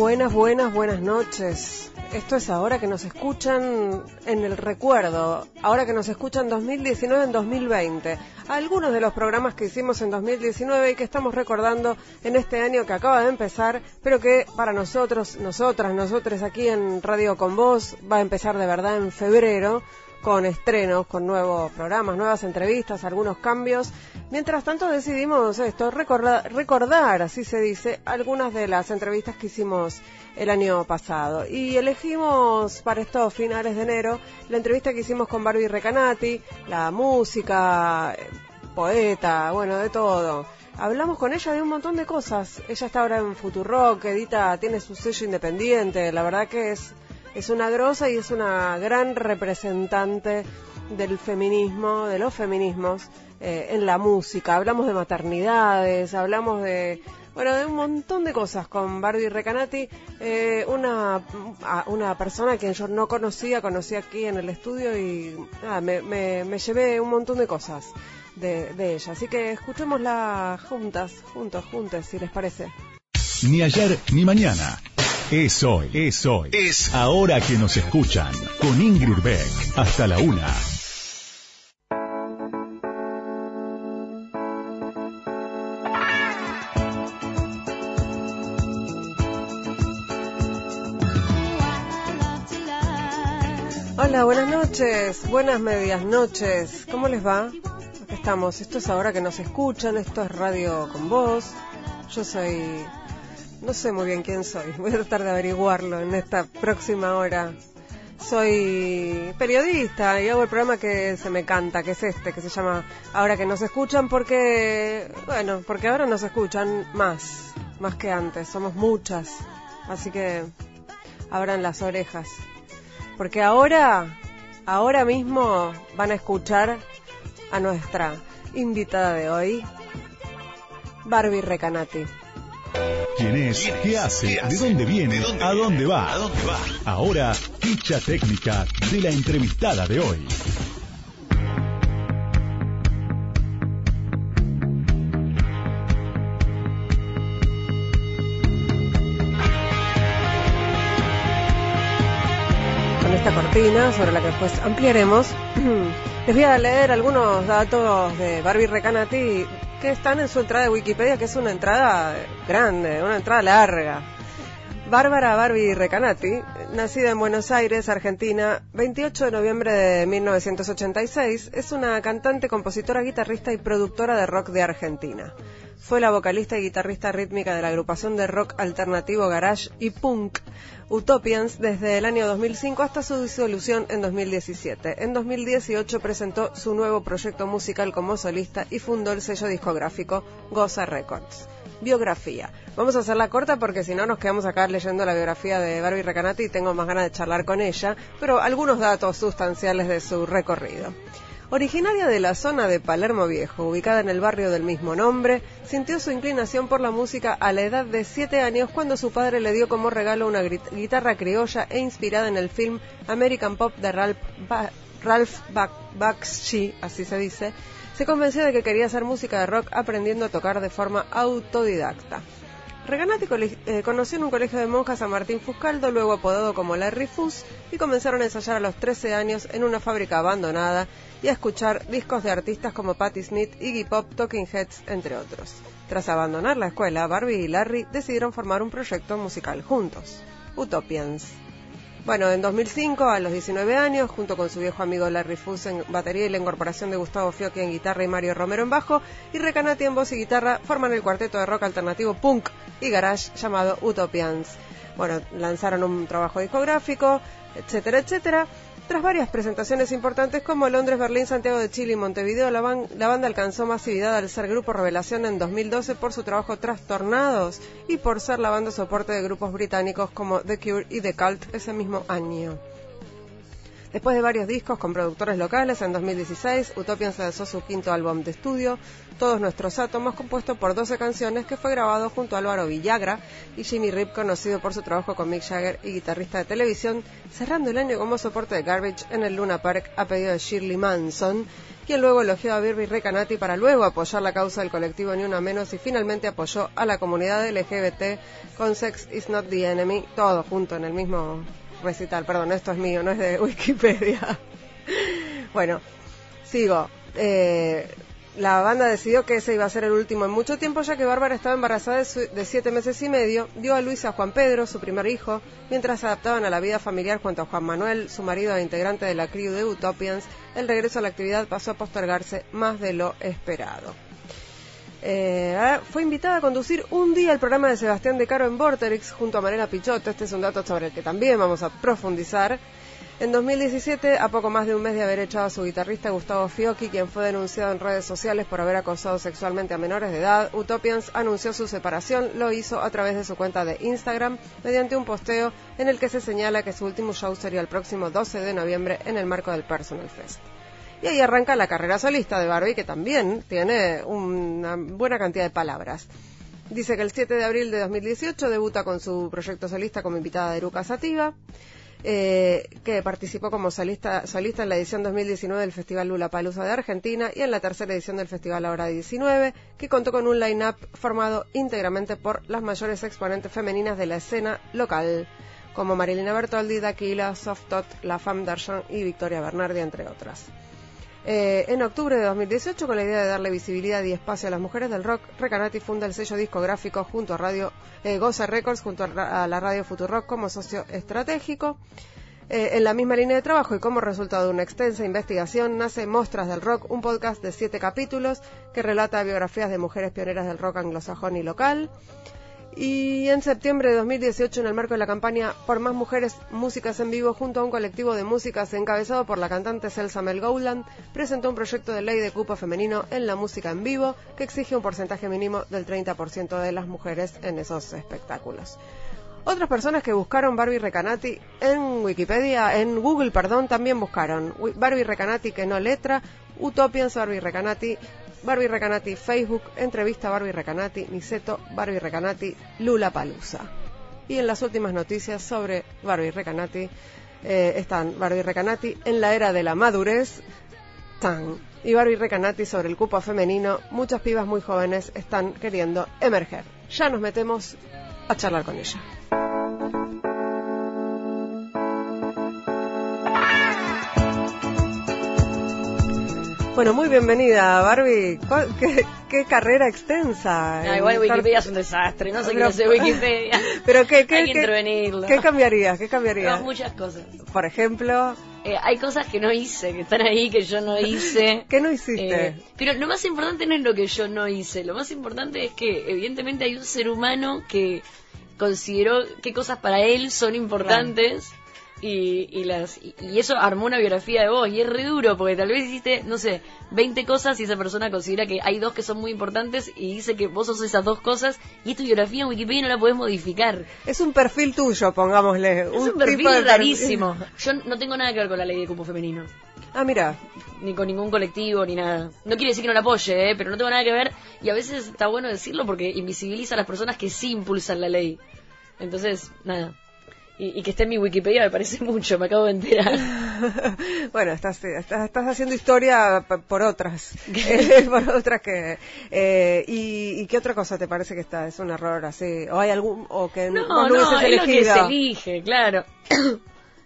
Buenas, buenas, buenas noches. Esto es ahora que nos escuchan en el recuerdo, ahora que nos escuchan 2019 en 2020. Algunos de los programas que hicimos en 2019 y que estamos recordando en este año que acaba de empezar, pero que para nosotros, nosotras, nosotros aquí en Radio Con Voz va a empezar de verdad en febrero con estrenos, con nuevos programas, nuevas entrevistas, algunos cambios. Mientras tanto decidimos esto, recordar, recordar, así se dice, algunas de las entrevistas que hicimos el año pasado. Y elegimos para estos finales de enero la entrevista que hicimos con Barbie Recanati, la música, eh, poeta, bueno, de todo. Hablamos con ella de un montón de cosas. Ella está ahora en Futurock, edita, tiene su sello independiente. La verdad que es es una grosa y es una gran representante del feminismo, de los feminismos eh, en la música. Hablamos de maternidades, hablamos de, bueno, de un montón de cosas con Barbie Recanati, eh, una, una persona que yo no conocía, conocí aquí en el estudio y me, me, llevé un montón de cosas de, de ella. Así que escuchémosla juntas, juntos, juntos, si les parece. Ni ayer ni mañana es hoy, es hoy. Es ahora que nos escuchan. Con Ingrid Beck. Hasta la una. Hola, buenas noches, buenas medias noches. ¿Cómo les va? Aquí estamos. Esto es ahora que nos escuchan. Esto es Radio con Voz. Yo soy no sé muy bien quién soy. Voy a tratar de averiguarlo en esta próxima hora. Soy periodista y hago el programa que se me canta, que es este, que se llama Ahora que nos escuchan, porque, bueno, porque ahora nos escuchan más, más que antes. Somos muchas. Así que abran las orejas. Porque ahora, ahora mismo van a escuchar a nuestra invitada de hoy, Barbie Recanati. ¿Quién es? ¿Qué hace? ¿De dónde viene? ¿A dónde va? Ahora, ficha técnica de la entrevistada de hoy. Con esta cortina, sobre la que después ampliaremos, les voy a leer algunos datos de Barbie Recanati que están en su entrada de Wikipedia, que es una entrada grande, una entrada larga. Bárbara Barbie Recanati, nacida en Buenos Aires, Argentina, 28 de noviembre de 1986, es una cantante, compositora, guitarrista y productora de rock de Argentina. Fue la vocalista y guitarrista rítmica de la agrupación de rock alternativo Garage y Punk Utopians desde el año 2005 hasta su disolución en 2017. En 2018 presentó su nuevo proyecto musical como solista y fundó el sello discográfico Goza Records. Biografía. Vamos a hacerla corta porque si no nos quedamos acá leyendo la biografía de Barbie Recanati y tengo más ganas de charlar con ella, pero algunos datos sustanciales de su recorrido. Originaria de la zona de Palermo Viejo, ubicada en el barrio del mismo nombre, sintió su inclinación por la música a la edad de 7 años cuando su padre le dio como regalo una guitarra criolla e inspirada en el film American Pop de Ralph, Ralph Bakshi, así se dice, se convenció de que quería hacer música de rock aprendiendo a tocar de forma autodidacta. Reganati eh, conoció en un colegio de monjas a Martín Fuscaldo, luego apodado como Larry Fus, y comenzaron a ensayar a los 13 años en una fábrica abandonada y a escuchar discos de artistas como Patti Smith, Iggy Pop, Talking Heads, entre otros. Tras abandonar la escuela, Barbie y Larry decidieron formar un proyecto musical juntos, Utopians. Bueno, en 2005, a los 19 años, junto con su viejo amigo Larry Fuss en batería y la incorporación de Gustavo Fiocchi en guitarra y Mario Romero en bajo, y Recanati en voz y guitarra, forman el cuarteto de rock alternativo punk y garage llamado Utopians. Bueno, lanzaron un trabajo discográfico, etcétera, etcétera. Tras varias presentaciones importantes como Londres, Berlín, Santiago de Chile y Montevideo, la, banda alcanzó masividad al ser grupo revelación en 2012 por su trabajo Trastornados y por ser la banda soporte de grupos británicos como The Cure y The Cult ese mismo año. Después de varios discos con productores locales, en 2016 Utopian se lanzó su quinto álbum de estudio, Todos Nuestros Átomos, compuesto por 12 canciones que fue grabado junto a Álvaro Villagra y Jimmy Rip, conocido por su trabajo con Mick Jagger y guitarrista de televisión, cerrando el año como soporte de Garbage en el Luna Park a pedido de Shirley Manson, quien luego elogió a Birby Recanati para luego apoyar la causa del colectivo Ni Una Menos y finalmente apoyó a la comunidad LGBT con Sex is Not the Enemy, todo junto en el mismo recital. Perdón, esto es mío, no es de Wikipedia. bueno, sigo. Eh, la banda decidió que ese iba a ser el último en mucho tiempo, ya que Bárbara estaba embarazada de, siete meses y medio, dio a Luis a Juan Pedro, su primer hijo, mientras adaptaban a la vida familiar junto a Juan Manuel, su marido e integrante de la crew de Utopians, el regreso a la actividad pasó a postergarse más de lo esperado. Eh, fue invitada a conducir un día el programa de Sebastián de Caro en Vorterix junto a Mariela Pichotto. Este es un dato sobre el que también vamos a profundizar. En 2017, a poco más de un mes de haber echado a su guitarrista Gustavo Fiocchi, quien fue denunciado en redes sociales por haber acosado sexualmente a menores de edad, Utopians anunció su separación. Lo hizo a través de su cuenta de Instagram mediante un posteo en el que se señala que su último show sería el próximo 12 de noviembre en el marco del Personal Fest. Y ahí arranca la carrera solista de Barbie, que también tiene una buena cantidad de palabras. Dice que el 7 de abril de 2018 debuta con su proyecto solista como invitada de Eruca Sativa, eh, que participó como solista, solista en la edición 2019 del Festival Lula Palusa de Argentina y en la tercera edición del Festival Ahora 19, que contó con un line-up formado íntegramente por las mayores exponentes femeninas de la escena local, como Marilina Bertoldi, Daquila, Softot, La Femme d'Argent y Victoria Bernardi, entre otras. Eh, en octubre de 2018, con la idea de darle visibilidad y espacio a las mujeres del rock, Recanati funda el sello discográfico junto a Radio eh, Goza Records, junto a, la radio Futurock como socio estratégico. Eh, en la misma línea de trabajo y como resultado de una extensa investigación, nace Mostras del Rock, un podcast de siete capítulos que relata biografías de mujeres pioneras del rock anglosajón y local. Y en septiembre de 2018, en el marco de la campaña Por más mujeres, músicas en vivo, junto a un colectivo de músicas encabezado por la cantante Celsa Mel Gowland, presentó un proyecto de ley de cupo femenino en la música en vivo que exige un porcentaje mínimo del 30% de las mujeres en esos espectáculos. Otras personas que buscaron Barbie Recanati en Wikipedia, en Google, perdón, también buscaron Barbie Recanati que no letra, Utopians Barbie Recanati, Barbie Recanati Facebook, entrevista Barbie Recanati, Niceto, Barbie Recanati, Lula Palusa. Y en las últimas noticias sobre Barbie Recanati eh, están Barbie Recanati en la era de la madurez, tan, y Barbie Recanati sobre el cupo femenino, muchas pibas muy jóvenes están queriendo emerger. Ya nos metemos a charlar con ella. Bueno, muy bienvenida, Barbie. ¿Qué, carrera extensa? No, igual Wikipedia es un desastre, no sé qué hace Wikipedia. Pero ¿qué, qué, hay que intervenirlo. ¿Qué cambiarías? ¿Qué cambiarías? muchas cosas. Por ejemplo... Eh, hay cosas que no hice, que están ahí, que yo no hice. ¿Qué no hiciste? Eh, pero lo más importante no es lo que yo no hice, lo más importante es que evidentemente hay un ser humano que consideró qué cosas para él son importantes y, y, las, y, eso armó una biografía de vos y es re duro porque tal vez hiciste, no sé, 20 cosas y esa persona considera que hay dos que son muy importantes y dice que vos sos esas dos cosas y tu biografía en Wikipedia no la podés modificar. Es un perfil tuyo, pongámosle. Es un, perfil rarísimo. Yo no tengo nada que ver con la ley de cupo femenino. Ah, mira. Ni con ningún colectivo, ni nada. No quiere decir que no la apoye, ¿eh? pero no tengo nada que ver. Y a veces está bueno decirlo porque invisibiliza a las personas que sí impulsan la ley. Entonces, nada y, que esté en mi Wikipedia me parece mucho, me acabo de enterar. bueno, estás, estás, haciendo historia por otras, por otras que... Eh, y, qué otra cosa te parece que está? ¿Es un error así? ¿O hay algún... o que no, no, no es lo que se elige, claro.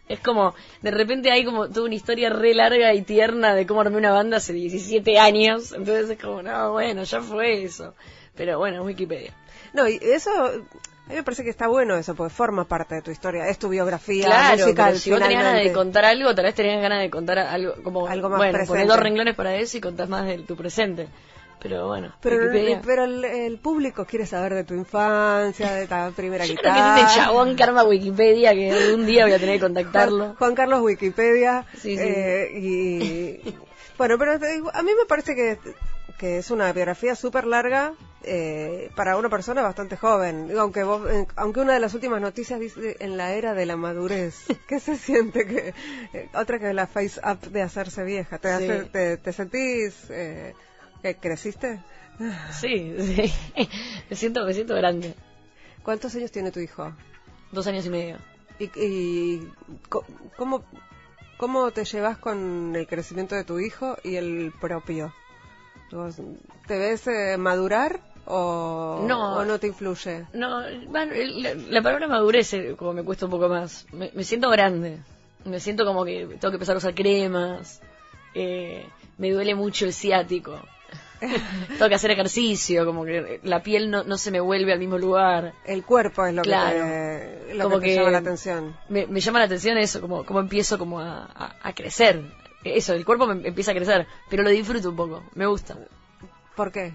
Es como, de repente hay como toda una historia re larga y tierna de cómo armé una banda hace 17 años. Entonces es como, no, bueno, ya fue eso. Pero bueno, Wikipedia. No, y eso a mí me parece que está bueno eso, porque forma parte de tu historia, es tu biografía claro, musical. si vos tenés ganas de contar algo, tal vez tenías ganas de contar algo como algo más bueno, presente. dos renglones para eso y contás más de tu presente. Pero bueno, pero, pero el, público quiere saber de tu infancia, de ta primera Yo guitarra. Creo que es este chabón Karma Wikipedia que algún día voy a tener que contactarlo. Juan, Carlos Wikipedia. Sí, sí. Eh, y bueno, pero a mí me parece que, que es una biografía súper larga eh, para una persona bastante joven. Aunque vos, eh, aunque una de las últimas noticias dice en la era de la madurez. ¿Qué se siente que eh, otra que la face up de hacerse vieja? ¿Te, Sí. hace- te, te sentís eh, que creciste? Sí, sí. Me siento, me siento grande. ¿Cuántos años tiene tu hijo? Dos años y medio. ¿Y, y cómo, cómo te llevas con el crecimiento de tu hijo y el propio? ¿Vos ¿Te ves eh, madurar o No. o no te influye? No, bueno, la, la palabra madurez eh, como me cuesta un poco más. Me, me siento grande. Me siento como que tengo que empezar a usar cremas. eh, me duele mucho el ciático. tengo que hacer ejercicio, como que la piel no, no se me vuelve al mismo lugar. El cuerpo es lo Claro. que te, lo Como que te que- llama la atención. Me, me llama la atención eso, como, como empiezo como a, a- a crecer. Eso, el cuerpo me empieza a crecer, pero lo disfruto un poco, me gusta. ¿Por qué?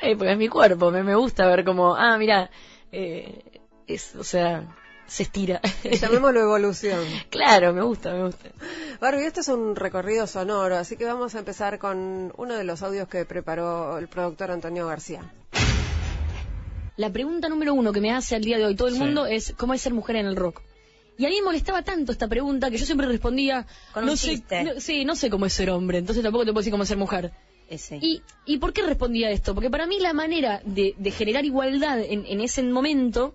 Eh, porque es mi cuerpo, me, me gusta ver como, ah, mira, eh, es, o sea, se estira. Llamémoslo evolución. claro, me gusta, me gusta. Barbie, esto es un recorrido sonoro, así que vamos a empezar con uno de los audios que preparó el productor Antonio García. La pregunta número uno que me hace al día de hoy todo el Sí. mundo es ¿cómo es ser mujer en el rock? Y a mí me molestaba tanto esta pregunta que yo siempre respondía Con un no sé, no- sí, no sé cómo es ser hombre, entonces tampoco te puedo decir cómo es ser mujer. Ese. ¿Y, ¿Y por qué respondía esto? Porque para mí la manera de, de generar igualdad en, en ese momento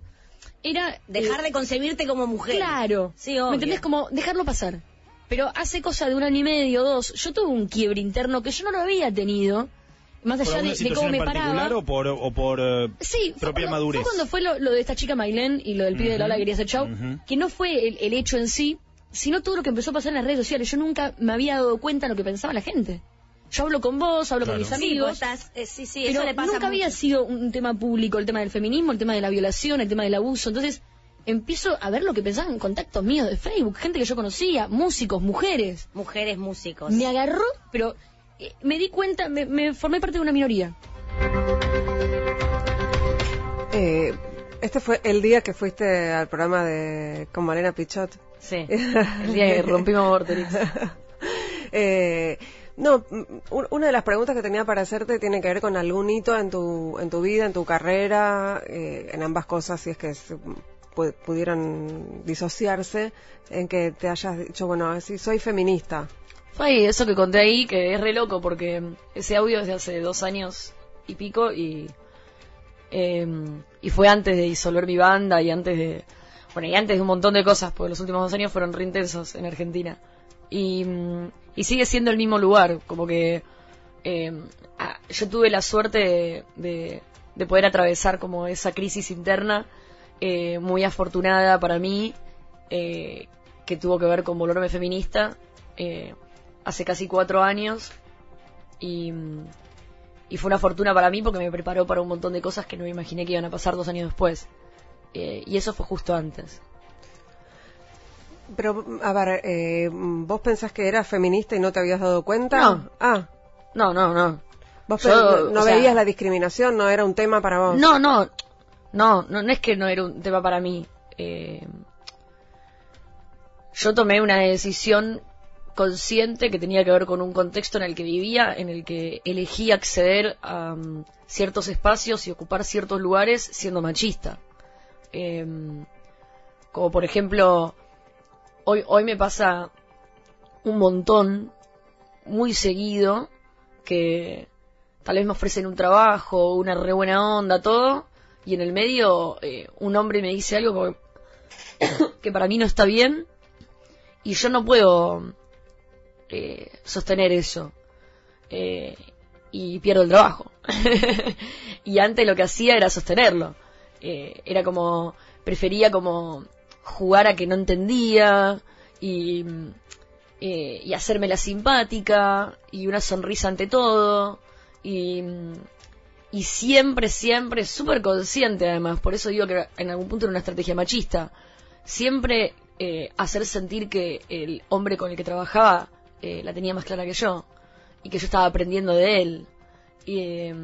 era... Dejar eh, de concebirte como mujer. Claro. Sí, obvio. ¿Me entendés? Como dejarlo pasar. Pero hace cosa de un año y medio, dos, yo tuve un quiebre interno que yo no lo había tenido, más ¿Por allá de, de cómo situación me paraba. o por, o por eh, Sí, propia madurez? fue cuando fue lo, lo de esta chica Mailén y lo del pibe de la ola que quería hacer show, ujú. que no fue el, el hecho en sí, sino todo lo que empezó a pasar en las redes sociales. Yo nunca me había dado cuenta de lo que pensaba la gente. Yo hablo con vos, hablo Claro. con mis amigos, estás, eh, sí, sí, pero eso le pasa nunca había sido un tema público el tema del feminismo, el tema de la violación, el tema del abuso. Entonces empiezo a ver lo que pensaban en contactos míos de Facebook, gente que yo conocía, músicos, mujeres. Mujeres músicos. Me agarró, pero eh, me di cuenta, me, me formé parte de una minoría. Eh, este fue el día que fuiste al programa de con Malena Pichot. Sí, el día que rompimos Vorterix. Eh, no, un- una de las preguntas que tenía para hacerte tiene que ver con algún hito en tu, en tu vida, en tu carrera, eh, en ambas cosas, si es que se pu- pudieran disociarse, en que te hayas dicho, bueno, si soy feminista. Fue eso que conté ahí, que es re loco, porque ese audio es de hace dos años y pico, y, eh, y fue antes de disolver mi banda y antes de, bueno, y antes de un montón de cosas, porque los últimos dos años fueron re intensos en Argentina. Y, y sigue siendo el mismo lugar, como que ah, yo tuve la suerte de, de- de poder atravesar como esa crisis interna, eh, muy afortunada para mí, eh, que tuvo que ver con volverme feminista. eh, hace casi cuatro años y, y fue una fortuna para mí porque me preparó para un montón de cosas que no me imaginé que iban a pasar dos años después. Eh, y eso fue justo antes. Pero, a ver, eh, ¿vos pensás que eras feminista y no te habías dado cuenta? No. Ah, No, no, no. vos Yo, no sea- veías la discriminación, no era un tema para vos. No, no, no, no, no es que no era un tema para mí. Eh, yo tomé una decisión consciente que tenía que ver con un contexto en el que vivía, en el que elegí acceder a mm, ciertos espacios y ocupar ciertos lugares siendo machista. Eh, como por ejemplo, hoy, hoy me pasa un montón, muy seguido, que tal vez me ofrecen un trabajo, una re buena onda, todo, y en el medio eh, un hombre me dice algo como que para mí no está bien, y yo no puedo eh, sostener eso. Eh, y pierdo el trabajo. y antes lo que hacía era sostenerlo. Eh, era como, prefería como jugar a que no entendía y, eh, y hacerme la simpática y una sonrisa ante todo. Y, siempre, siempre súper consciente además, por eso digo que en algún punto era una estrategia machista, siempre eh, hacer sentir que el hombre con el que trabajaba eh, la tenía más clara que yo y que yo estaba aprendiendo de él. Y eh,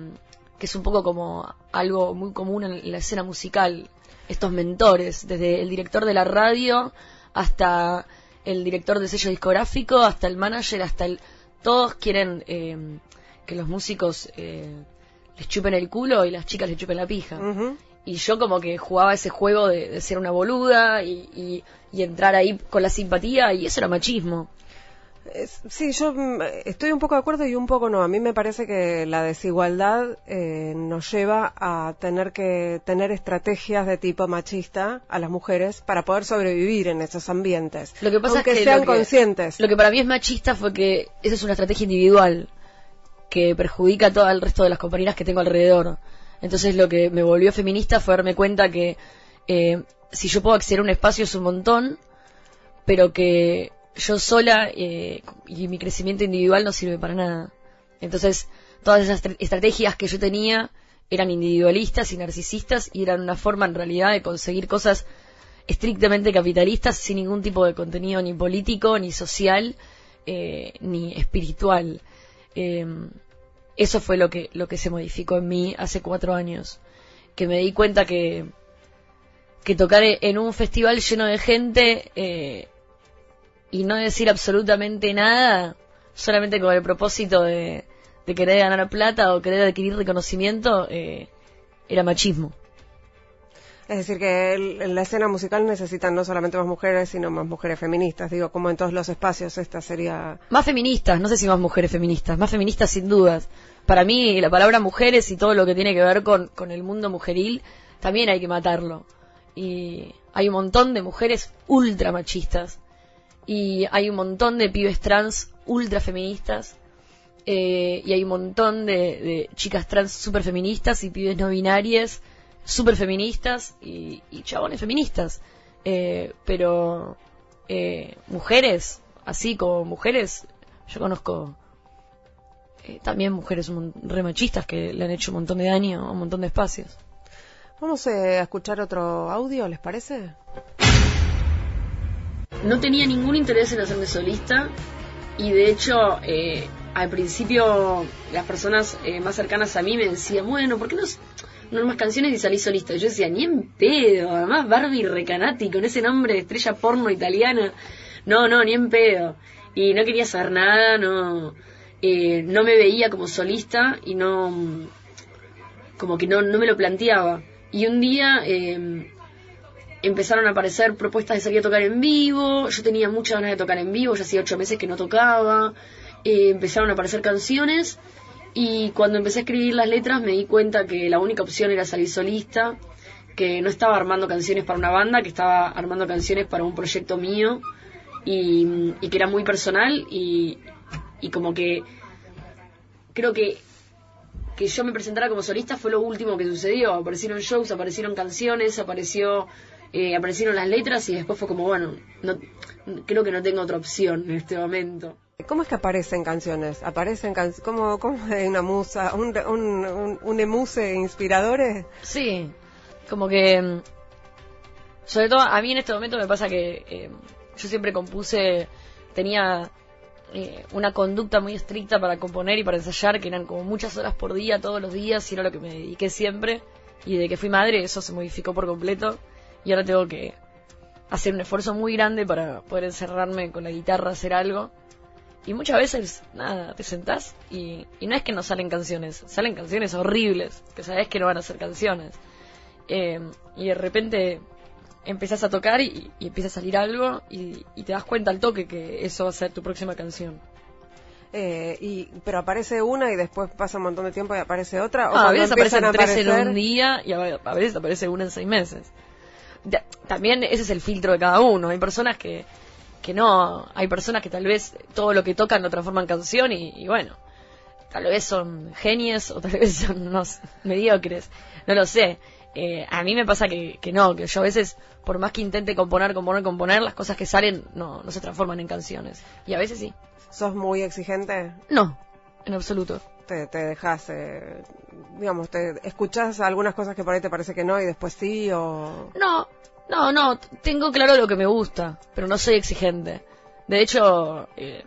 que es un poco como algo muy común en la escena musical estos mentores desde el director de la radio hasta el director del sello discográfico hasta el manager hasta el todos quieren eh, que los músicos eh, les chupen el culo y las chicas les chupen la pija. Y yo como que jugaba ese juego de, de ser una boluda y, y- y entrar ahí con la simpatía y eso era machismo. Sí, yo mm, estoy un poco de acuerdo y un poco no. A mí me parece que la desigualdad eh, nos lleva a tener que tener estrategias de tipo machista a las mujeres para poder sobrevivir en esos ambientes. Lo que pasa Aunque es que sean lo que- conscientes. Lo que para mí es machista fue que esa es una estrategia individual que perjudica a todo el resto de las compañeras que tengo alrededor. Entonces lo que me volvió feminista fue darme cuenta que eh, si yo puedo acceder a un espacio es un montón, pero que yo sola eh, y mi crecimiento individual no sirve para nada. Entonces todas esas estra- estrategias que yo tenía eran individualistas y narcisistas y eran una forma en realidad de conseguir cosas estrictamente capitalistas sin ningún tipo de contenido ni político, ni social, eh, ni espiritual. Eh, eso fue lo que, lo que se modificó en mí hace cuatro años. Que me di cuenta que, que tocar en un festival lleno de gente eh, y no decir absolutamente nada, solamente con el propósito de, de querer ganar plata o querer adquirir reconocimiento, eh, era machismo. Es decir, que el- en la escena musical necesitan no solamente más mujeres, sino más mujeres feministas. Digo, como en todos los espacios, esta sería... Más feministas, no sé si más mujeres feministas, más feministas sin dudas. Para mí la palabra mujeres y todo lo que tiene que ver con, con el mundo mujeril, también hay que matarlo. Y hay un montón de mujeres ultra machistas. Y hay un montón de pibes trans ultra feministas. Eh, y hay un montón de, de chicas trans super feministas y pibes no binarias super feministas y, y chabones feministas. Eh, pero eh, mujeres, así como mujeres, yo conozco eh, también mujeres un mon- re machistas que le han hecho un montón de daño a un montón de espacios. Vamos eh, a escuchar otro audio, ¿les parece? No tenía ningún interés en hacerme solista y de hecho eh, al principio las personas eh, más cercanas a mí me decían, bueno, ¿por qué no, no más canciones y salís solista? Yo decía, ni en pedo, además Barbie Recanati con ese nombre de estrella porno italiana, no, no, ni en pedo. Y no quería saber nada, no, eh, no me veía como solista y no, como que no, no me lo planteaba. Y un día... empezaron a aparecer propuestas de salir a tocar en vivo, yo tenía muchas ganas de tocar en vivo, ya hacía ocho meses que no tocaba, eh, empezaron a aparecer canciones y cuando empecé a escribir las letras me di cuenta que la única opción era salir solista, que no estaba armando canciones para una banda, que estaba armando canciones para un proyecto mío y, y que era muy personal y, y como que creo que que yo me presentara como solista fue lo último que sucedió. Aparecieron shows, aparecieron canciones, apareció, eh, aparecieron las letras y después fue como, bueno, no, creo que no tengo otra opción en este momento. ¿Cómo es que aparecen canciones? ¿Aparecen canciones? ¿Cómo, cómo hay una musa? ¿Un, un, un, un emuse inspiradores? Sí, como que, mm, sobre todo a mí en este momento me pasa que eh, yo siempre compuse, tenía eh, una conducta muy estricta para componer y para ensayar, que eran como muchas horas por día, todos los días, y era lo que me dediqué siempre. Y de que fui madre, eso se modificó por completo. Y ahora tengo que hacer un esfuerzo muy grande para poder encerrarme con la guitarra, hacer algo. Y muchas veces, nada, te sentás y, y no es que no salen canciones, salen canciones horribles, que sabes que no van a ser canciones. Eh, y de repente empezás a tocar y, y empieza a salir algo y, y te das cuenta al toque que eso va a ser tu próxima canción. Eh, y, pero aparece una y después pasa un montón de tiempo y aparece otra. ¿O Ah, a veces aparecen a tres en aparecer- un día y a a veces aparece una en seis meses. Ya, También ese es el filtro de cada uno. Hay personas que, que no, hay personas que tal vez todo lo que tocan lo transforman en canción y, y bueno, tal vez son genios o tal vez son unos mediocres, no lo sé. Eh, a mí me pasa que, que no, que yo a veces, por más que intente componer, componer, componer, las cosas que salen no, no se transforman en canciones. Y a veces sí. ¿Sos muy exigente? No, en absoluto. Te, te eh, digamos, te escuchás algunas cosas que por ahí te parece que no y después sí o... No, no, no, tengo claro lo que me gusta, pero no soy exigente. De hecho, eh,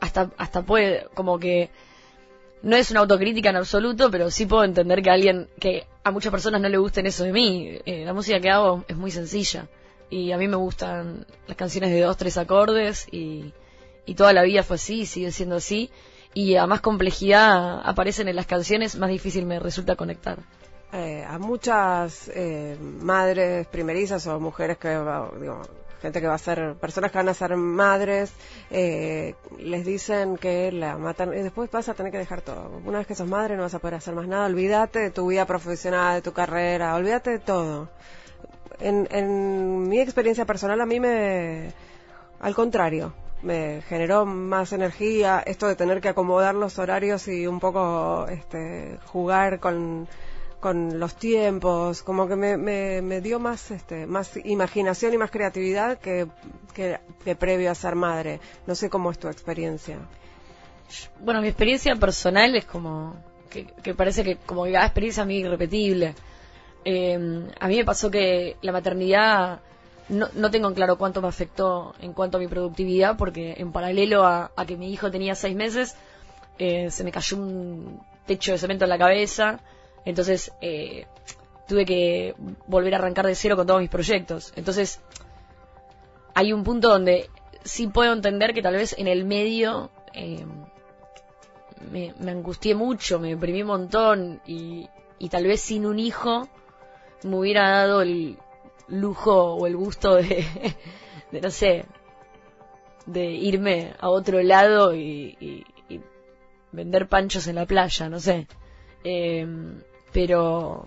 hasta, hasta puede, como que, no es una autocrítica en absoluto, pero sí puedo entender que a alguien, que a muchas personas no le gusten eso de mí. Eh, la música que hago es muy sencilla. Y a mí me gustan las canciones de dos, tres acordes y, y toda la vida fue así, sigue siendo así. Y a más complejidad aparecen en las canciones, más difícil me resulta conectar. Eh, a muchas eh, madres primerizas o mujeres que, digo, gente que va a ser, personas que van a ser madres, eh, les dicen que la matan y después vas a tener que dejar todo. Una vez que sos madre no vas a poder hacer más nada, olvídate de tu vida profesional, de tu carrera, olvídate de todo. En, en mi experiencia personal a mí me, al contrario, me generó más energía esto de tener que acomodar los horarios y un poco este, jugar con, con los tiempos, como que me, me, dio más, este, más imaginación y más creatividad que, que, que previo a ser madre. No sé cómo es tu experiencia. Bueno, mi experiencia personal es como que, que parece que como que cada experiencia a mí irrepetible. Eh, a mí me pasó que la maternidad no, no tengo en claro cuánto me afectó en cuanto a mi productividad, porque en paralelo a, que mi hijo tenía seis meses, eh, se me cayó un techo de cemento en la cabeza, entonces eh, tuve que volver a arrancar de cero con todos mis proyectos. Entonces, hay un punto donde sí puedo entender que tal vez en el medio eh, me, me angustié mucho, me deprimí un montón y, y tal vez sin un hijo me hubiera dado el lujo o el gusto de, de no sé, de irme a otro lado y, y- vender panchos en la playa, no sé. Eh, pero,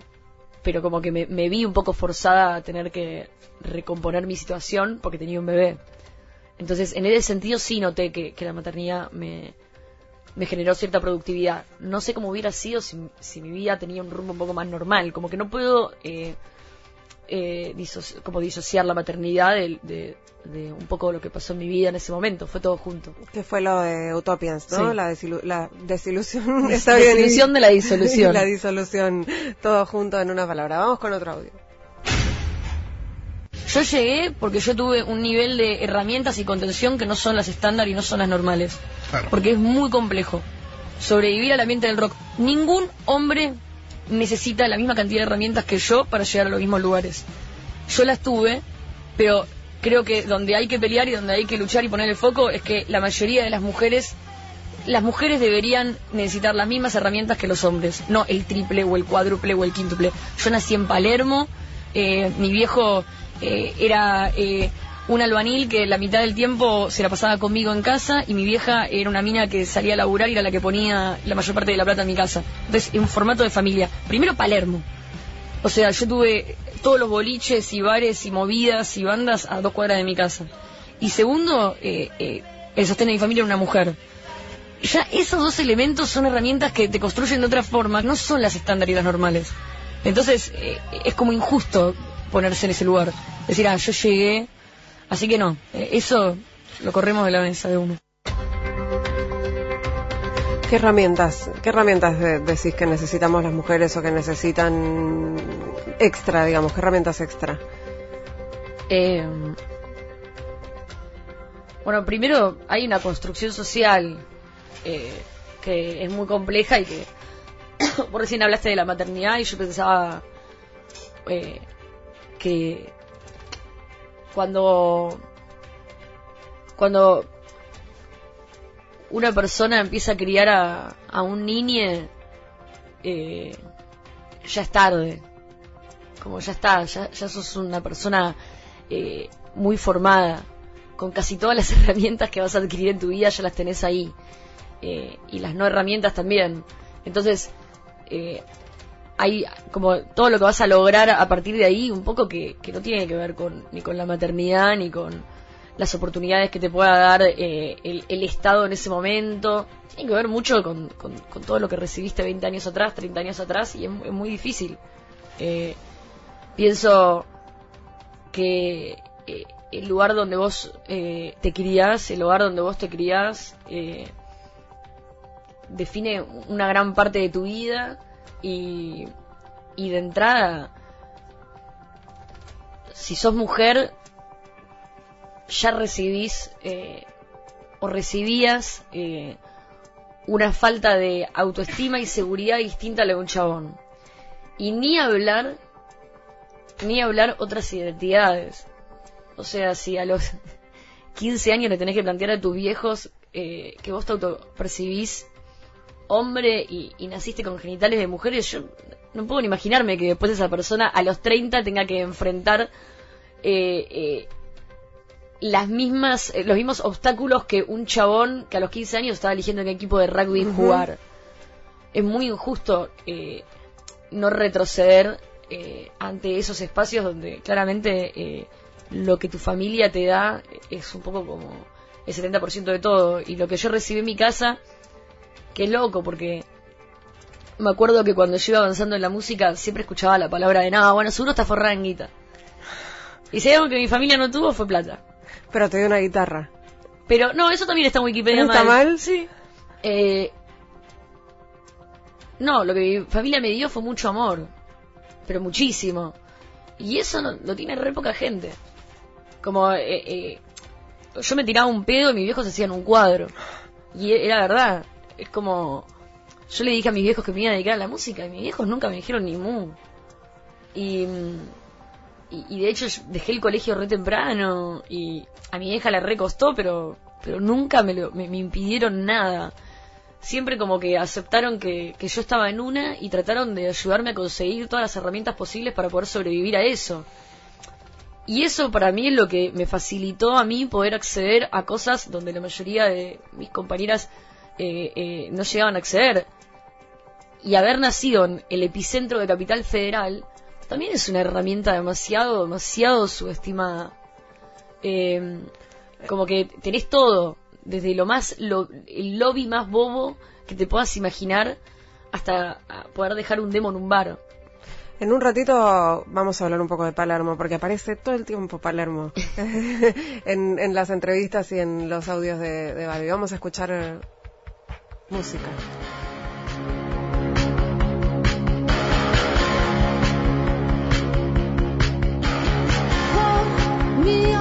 pero como que me, vi un poco forzada a tener que recomponer mi situación porque tenía un bebé. Entonces, en ese sentido sí noté que, la maternidad me, me generó cierta productividad. No sé cómo hubiera sido si, si mi vida tenía un rumbo un poco más normal. Como que no puedo eh, eh, diso- como disociar la maternidad de, de- de un poco lo que pasó en mi vida en ese momento. Fue todo junto. Que fue lo de Utopians, ¿no? Sí. La, desilu- la desilusión. Des- Está bien, desilusión y- de la disolución. la disolución. Todo junto en una palabra. Vamos con otro audio. Yo llegué porque yo tuve un nivel de herramientas y contención que no son las estándar y no son las normales. Porque es muy complejo sobrevivir al ambiente del rock. Ningún hombre necesita la misma cantidad de herramientas que yo para llegar a los mismos lugares. Yo las tuve, pero creo que donde hay que pelear y donde hay que luchar y poner el foco es que la mayoría de las mujeres las mujeres deberían necesitar las mismas herramientas que los hombres, no el triple o el cuádruple o el quíntuple. Yo nací en Palermo, eh, mi viejo eh, era eh, un albanil que la mitad del tiempo se la pasaba conmigo en casa y mi vieja era una mina que salía a laburar y era la que ponía la mayor parte de la plata en mi casa. Entonces, en formato de familia. Primero Palermo. O sea, yo tuve todos los boliches y bares y movidas y bandas a dos cuadras de mi casa. Y segundo, eh, eh, el sostén de mi familia era una mujer ya esos dos elementos son herramientas que te construyen de otra forma, no son las estándar y las normales. Entonces, eh, es como injusto ponerse en ese lugar. Decir, ah, yo llegué, así que no, eh, eso lo corremos de la mesa de uno. ¿Qué herramientas, qué herramientas de- decís que necesitamos las mujeres o que necesitan extra, digamos? ¿Qué herramientas extra? Eh, bueno, primero hay una construcción social eh, que es muy compleja y que por recién hablaste de la maternidad y yo pensaba eh, que cuando cuando una persona empieza a criar a, a un niño eh, ya es tarde como ya está, ya, ya sos una persona eh, muy formada, con casi todas las herramientas que vas a adquirir en tu vida ya las tenés ahí, Eh, y las no herramientas también. Entonces, eh, hay como todo lo que vas a lograr a partir de ahí, un poco que, que no tiene que ver con, ni con la maternidad, ni con las oportunidades que te pueda dar eh, el, el Estado en ese momento. Tiene que ver mucho con, con- todo lo que recibiste 20 años atrás, 30 años atrás, y es, muy difícil. Eh, pienso que eh, el lugar donde vos eh, te criás, el lugar donde vos te criás, eh, define una gran parte de tu vida y, de entrada, si sos mujer, ya recibís eh, o recibías eh, una falta de autoestima y seguridad distinta a la de un chabón. Y ni hablar ni hablar otras identidades. O sea, si a los 15 años le tenés que plantear a tus viejos eh, que vos te autopercibís hombre y, y naciste con genitales de mujeres, yo no puedo ni imaginarme que después esa persona a los 30 tenga que enfrentar eh, eh, las mismas, eh, los mismos obstáculos que un chabón que a los 15 años estaba eligiendo en qué equipo de rugby jugar. Es muy injusto eh, no retroceder eh, ante esos espacios donde claramente lo que tu familia te da es un poco como el 70% de todo. Y lo que yo recibí en mi casa, es loco, porque me acuerdo que cuando yo iba avanzando en la música siempre escuchaba la palabra de, no, bueno, seguro está forrada en guita. Y si hay algo que mi familia no tuvo fue plata. Pero te dio una guitarra. Pero no, eso también está en Wikipedia ¿Está mal? Sí. Eh, no, lo que mi familia me dio fue mucho amor. Pero muchísimo. Y eso no, lo tiene re poca gente. Como, eh, eh, yo me tiraba un pedo y mis viejos hacían un cuadro. Y era verdad. Es como, yo le dije a mis viejos que me iba a dedicar a la música y mis viejos nunca me dijeron ni mu. Y, y, de hecho dejé el colegio re temprano y a mi vieja le recostó, pero, pero nunca me, lo, me, me impidieron nada. Siempre como que aceptaron que, que yo estaba en una y trataron de ayudarme a conseguir todas las herramientas posibles para poder sobrevivir a eso. Y eso para mí es lo que me facilitó a mí poder acceder a cosas donde la mayoría de mis compañeras eh, eh, no llegaban a acceder. Y haber nacido en el epicentro de Capital Federal también es una herramienta demasiado, demasiado subestimada. Eh, como que tenés todo, desde lo más, lo- el lobby más bobo que te puedas imaginar hasta poder dejar un demo en un bar. En un ratito vamos a hablar un poco de Palermo, porque aparece todo el tiempo Palermo en, en las entrevistas y en los audios de, de Barbie. Vamos a escuchar Música. Me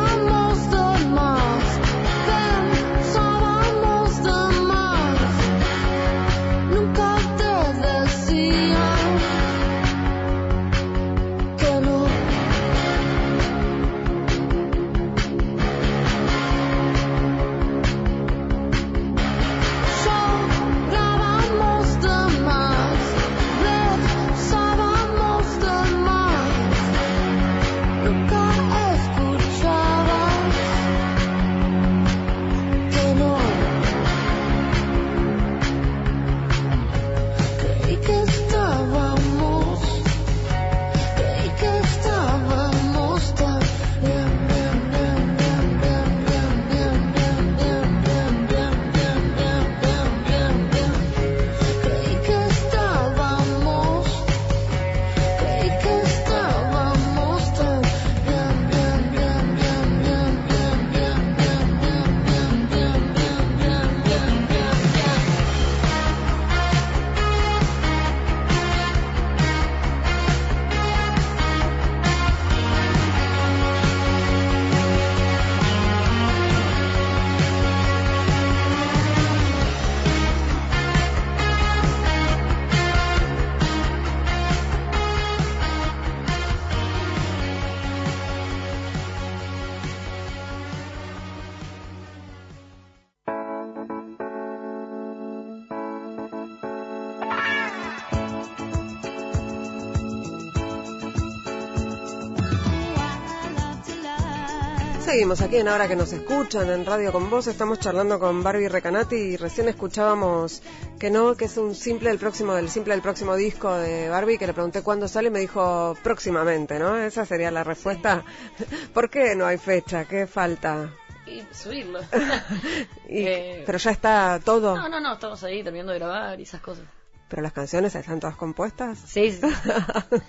Seguimos aquí en Ahora que nos escuchan en Radio con Vos. Estamos charlando con Barbie Recanati y recién escuchábamos que no, que es un simple del próximo, del simple del próximo disco de Barbie, que le pregunté cuándo sale y me dijo próximamente, ¿no? Esa sería la respuesta. ¿Por qué no hay fecha? ¿Qué falta? Y subirlo. Y- Eh, pero ya está todo. No, no, no, estamos ahí terminando de grabar y esas cosas. Pero las canciones están todas compuestas. Sí,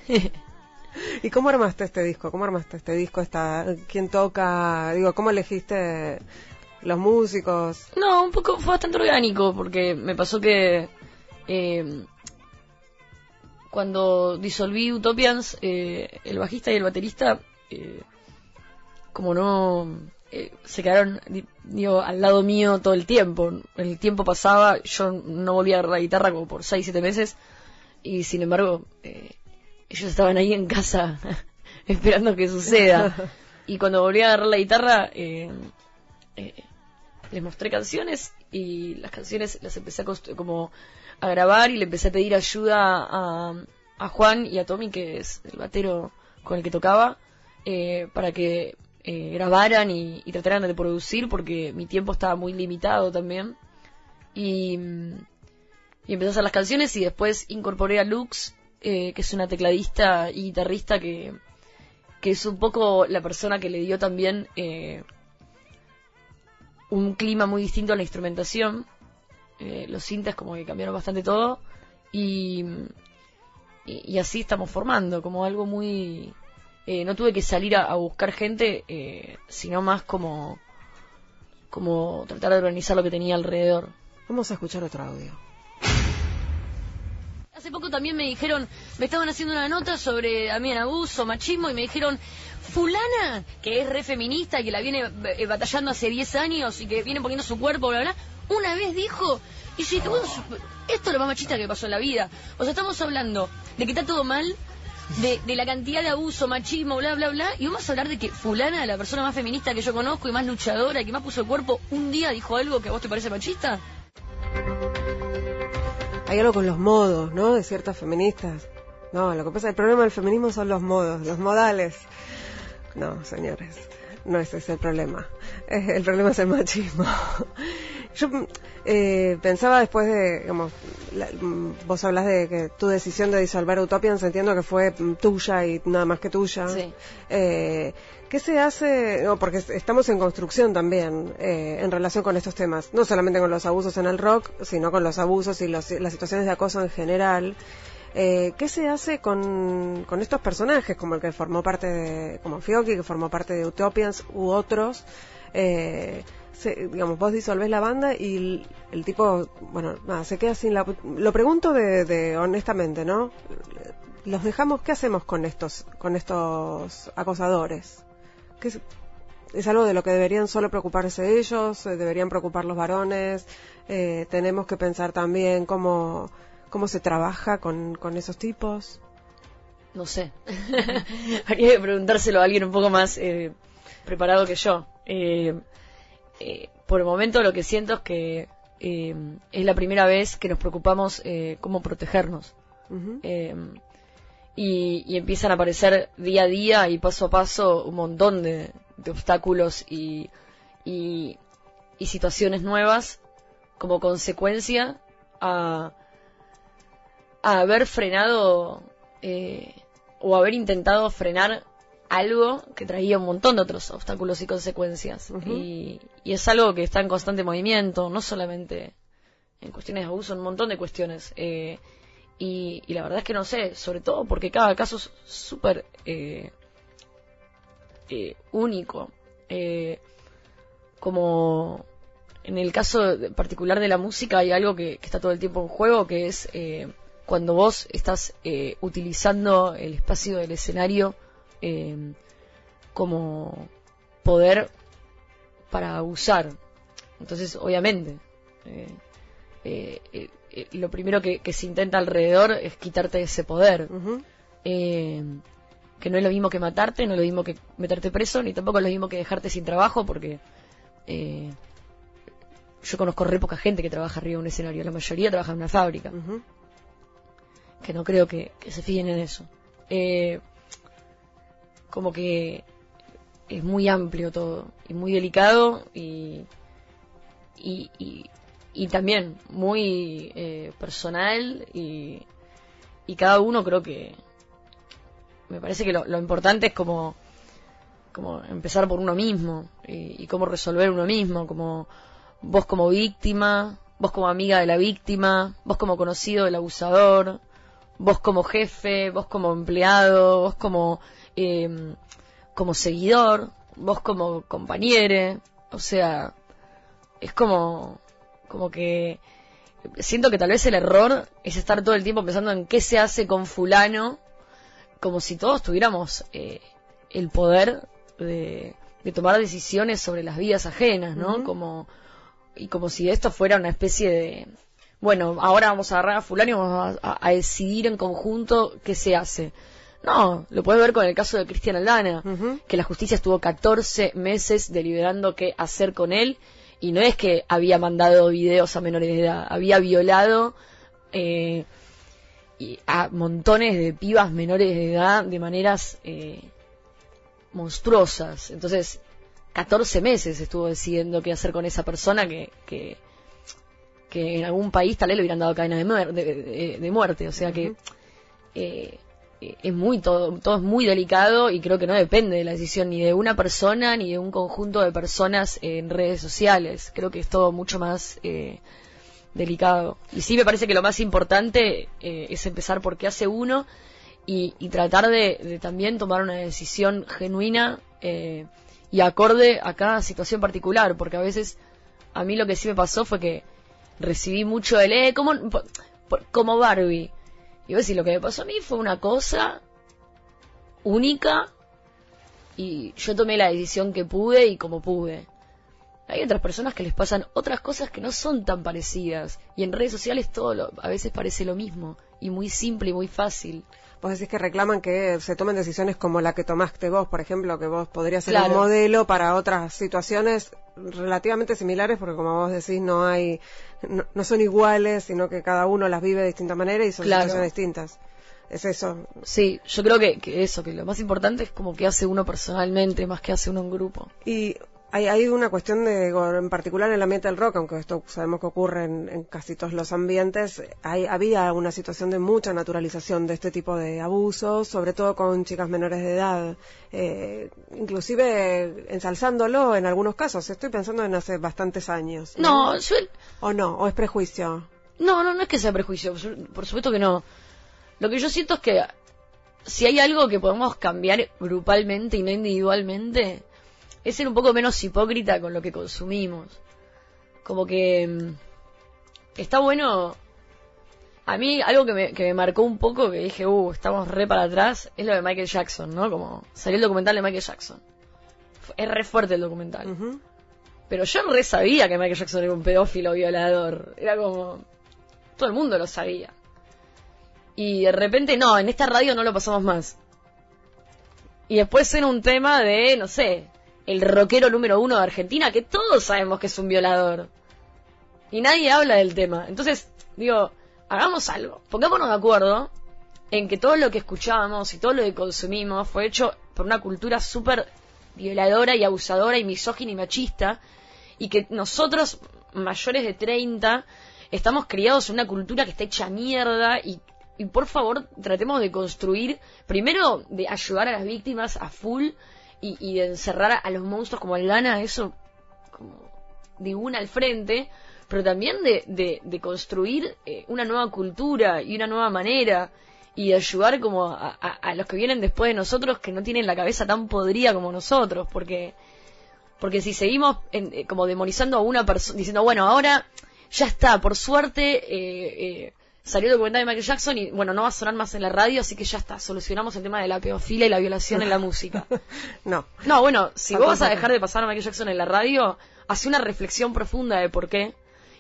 sí. ¿Y cómo armaste este disco? ¿Cómo armaste este disco? Esta, ¿Quién toca? Digo, ¿cómo elegiste los músicos? No, un poco, fue bastante orgánico, porque me pasó que eh, cuando disolví Utopians, eh, el bajista y el baterista, eh, como no, eh, se quedaron, di- digo, al lado mío todo el tiempo. El tiempo pasaba, yo no volvía a la guitarra como por 6, 7 meses, y sin embargo, eh, ellos estaban ahí en casa esperando que suceda. Y cuando volví a agarrar la guitarra, eh, eh, les mostré canciones y las canciones las empecé a como a grabar y le empecé a pedir ayuda a, a Juan y a Tommy, que es el batero con el que tocaba, eh, para que eh, grabaran y, y trataran de producir porque mi tiempo estaba muy limitado también. Y, mm, y empecé a hacer las canciones y después incorporé a Lux, eh, que es una tecladista y guitarrista que, que es un poco la persona que le dio también eh, un clima muy distinto a la instrumentación. Eh, los sintes como que cambiaron bastante todo y, y, así estamos formando, como algo muy... eh, no tuve que salir a, a buscar gente, eh, sino más como, como tratar de organizar lo que tenía alrededor. Vamos a escuchar otro audio. Hace poco también me dijeron, me estaban haciendo una nota sobre también abuso, machismo, y me dijeron, fulana, que es re feminista y que la viene eh, batallando hace 10 años y que viene poniendo su cuerpo, bla, bla, una vez dijo, y yo dije, bueno, esto es lo más machista que pasó en la vida. O sea, estamos hablando de que está todo mal, de, de la cantidad de abuso, machismo, bla, bla, bla, y vamos a hablar de que fulana, la persona más feminista que yo conozco y más luchadora que más puso el cuerpo, un día dijo algo que a vos te parece machista. Hay algo con los modos, ¿no? De ciertas feministas. No, lo que pasa, el problema del feminismo son los modos, los modales. No, señores, no ese es el problema. El problema es el machismo. Yo eh, pensaba después de, digamos, la- mm, vos hablas de que tu decisión de disolver Utopians entiendo que fue mm, tuya y nada más que tuya. Sí. Eh, ¿Qué se hace? No, porque es- estamos en construcción también eh, en relación con estos temas, no solamente con los abusos en el rock, sino con los abusos y los- las situaciones de acoso en general. Eh, ¿Qué se hace con, con estos personajes, como el que formó parte de, como Fioki, que formó parte de Utopians, u otros? Eh, se- digamos, vos disolvés la banda y el, tipo, bueno, nada, se queda sin la... Lo pregunto de, de honestamente, ¿no? ¿Los dejamos? ¿Qué hacemos con estos, con estos acosadores? ¿Qué es, es algo de lo que deberían solo preocuparse ellos? eh, ¿Deberían preocupar los varones? Eh, ¿Tenemos que pensar también cómo, cómo se trabaja con, con esos tipos? No sé. Habría que preguntárselo a alguien un poco más eh, preparado que yo. Eh, eh, por el momento lo que siento es que eh, es la primera vez que nos preocupamos eh, cómo protegernos. Eh, y, y empiezan a aparecer día a día y paso a paso un montón de, de obstáculos y, y, y situaciones nuevas como consecuencia a, a haber frenado eh, o haber intentado frenar algo que traía un montón de otros obstáculos y consecuencias. Y, y es algo que está en constante movimiento, no solamente en cuestiones de abuso, en un montón de cuestiones. Eh, y, y la verdad es que no sé, sobre todo porque cada caso es súper eh, eh, único. Eh, como en el caso particular de la música hay algo que, que está todo el tiempo en juego, que es eh, cuando vos estás eh, utilizando el espacio del escenario eh, como poder para abusar. Entonces, obviamente, eh, eh, eh, lo primero que, que se intenta alrededor es quitarte ese poder. Eh, que no es lo mismo que matarte, no es lo mismo que meterte preso, ni tampoco es lo mismo que dejarte sin trabajo, porque yo conozco re poca gente que trabaja arriba de un escenario, la mayoría trabaja en una fábrica, que no creo que, que se fijen en eso. Eh, como que es muy amplio todo, y muy delicado, y, y, y, y también muy eh, personal, y, y cada uno creo que, me parece que lo, lo importante es como, como empezar por uno mismo y, y cómo resolver uno mismo, como vos como víctima, vos como amiga de la víctima, vos como conocido del abusador, vos como jefe, vos como empleado, vos como, eh, como seguidor, vos como compañere, o sea, es como, como que siento que tal vez el error es estar todo el tiempo pensando en qué se hace con fulano como si todos tuviéramos eh, el poder de, de tomar decisiones sobre las vidas ajenas, ¿no? Como y como si esto fuera una especie de bueno, ahora vamos a agarrar a fulano y vamos a, a- a decidir en conjunto qué se hace. No, lo puedes ver con el caso de Cristian Aldana, que la justicia estuvo 14 meses deliberando qué hacer con él Y no es que había mandado videos a menores de edad, había violado eh, y a montones de pibas menores de edad de maneras eh, monstruosas. Entonces, 14 meses estuvo decidiendo qué hacer con esa persona que, que, que en algún país tal vez le hubieran dado cadena de, muer- de, de- de muerte. O sea que eh, eh, es muy todo, todo es muy delicado y creo que no depende de la decisión ni de una persona ni de un conjunto de personas en redes sociales. Creo que es todo mucho más eh, delicado. Y sí me parece que lo más importante eh, es empezar por qué hace uno y, y tratar de, de también tomar una decisión genuina eh, y acorde a cada situación particular, porque a veces a mí lo que sí me pasó fue que recibí mucho el, eh, como, como Barbie. Y voy a decir, lo que me pasó a mí fue una cosa única y yo tomé la decisión que pude y como pude. Hay otras personas que les pasan otras cosas que no son tan parecidas y en redes sociales todo lo- a veces parece lo mismo y muy simple y muy fácil. Vos decís que reclaman que se tomen decisiones como la que tomaste vos, por ejemplo, que vos podrías ser Claro. un modelo para otras situaciones relativamente similares, porque como vos decís, no hay, no, no son iguales, sino que cada uno las vive de distinta manera y son Claro. situaciones distintas. Es eso. Sí, yo creo que, que eso, que lo más importante es como que hace uno personalmente más que hace uno en grupo. Y hay, hay una cuestión de, en particular en el ambiente del rock, aunque esto sabemos que ocurre en, en casi todos los ambientes, hay, había una situación de mucha naturalización de este tipo de abusos, sobre todo con chicas menores de edad, eh, inclusive ensalzándolo en algunos casos. Estoy pensando en hace bastantes años. No, yo, ¿O no? ¿O es prejuicio? no, no, no es que sea prejuicio, por supuesto que no. Lo que yo siento es que si hay algo que podemos cambiar grupalmente y no individualmente, es ser un poco menos hipócrita con lo que consumimos. Como que mm, está bueno. A mí algo que me, que me marcó un poco, que dije, uh, estamos re para atrás, es lo de Michael Jackson, ¿no? Como salió el documental de Michael Jackson. Es re fuerte el documental. Pero yo re sabía que Michael Jackson era un pedófilo violador. Era como. Todo el mundo lo sabía. Y de repente, no, en esta radio no lo pasamos más. Y después era un tema de, no sé, el rockero número uno de Argentina, que todos sabemos que es un violador. Y nadie habla del tema. Entonces, digo, hagamos algo. Pongámonos de acuerdo en que todo lo que escuchábamos y todo lo que consumimos fue hecho por una cultura súper violadora y abusadora y misógina y machista. Y que nosotros, mayores de 30, estamos criados en una cultura que está hecha mierda y, y por favor tratemos de construir, primero de ayudar a las víctimas a full y, y de encerrar a, los monstruos como el gana, eso como de una al frente, pero también de, de, de construir eh, una nueva cultura y una nueva manera y ayudar como a, a- a los que vienen después de nosotros que no tienen la cabeza tan podrida como nosotros, porque porque si seguimos en- eh, como demonizando a una persona, diciendo, bueno, ahora ya está, por suerte eh, eh, salió el documental de Michael Jackson y bueno, no va a sonar más en la radio, así que ya está, solucionamos el tema de la pedofilia y la violación en la música. No. No, bueno, si vos vas a dejar de pasar a Michael Jackson en la radio, hace una reflexión profunda de por qué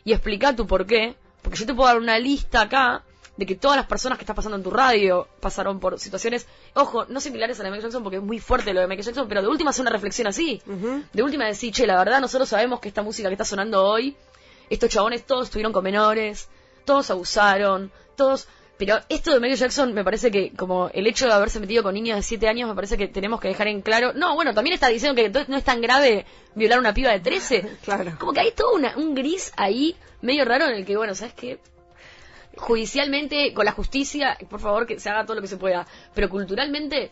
y explica tu por qué, porque yo te puedo dar una lista acá de que todas las personas que estás pasando en tu radio pasaron por situaciones, ojo, no similares a la de Michael Jackson porque es muy fuerte lo de Michael Jackson, pero de última hacer una reflexión así. De última decir, che, la verdad nosotros sabemos que esta música que está sonando hoy, estos chabones todos estuvieron con menores, todos abusaron, todos... Pero esto de Michael Jackson me parece que como el hecho de haberse metido con niños de 7 años me parece que tenemos que dejar en claro... No, bueno, también está diciendo que no es tan grave violar a una piba de 13. Claro. Como que hay todo una- un gris ahí medio raro en el que, bueno, ¿sabes qué? Judicialmente, con la justicia, por favor que se haga todo lo que se pueda. Pero culturalmente,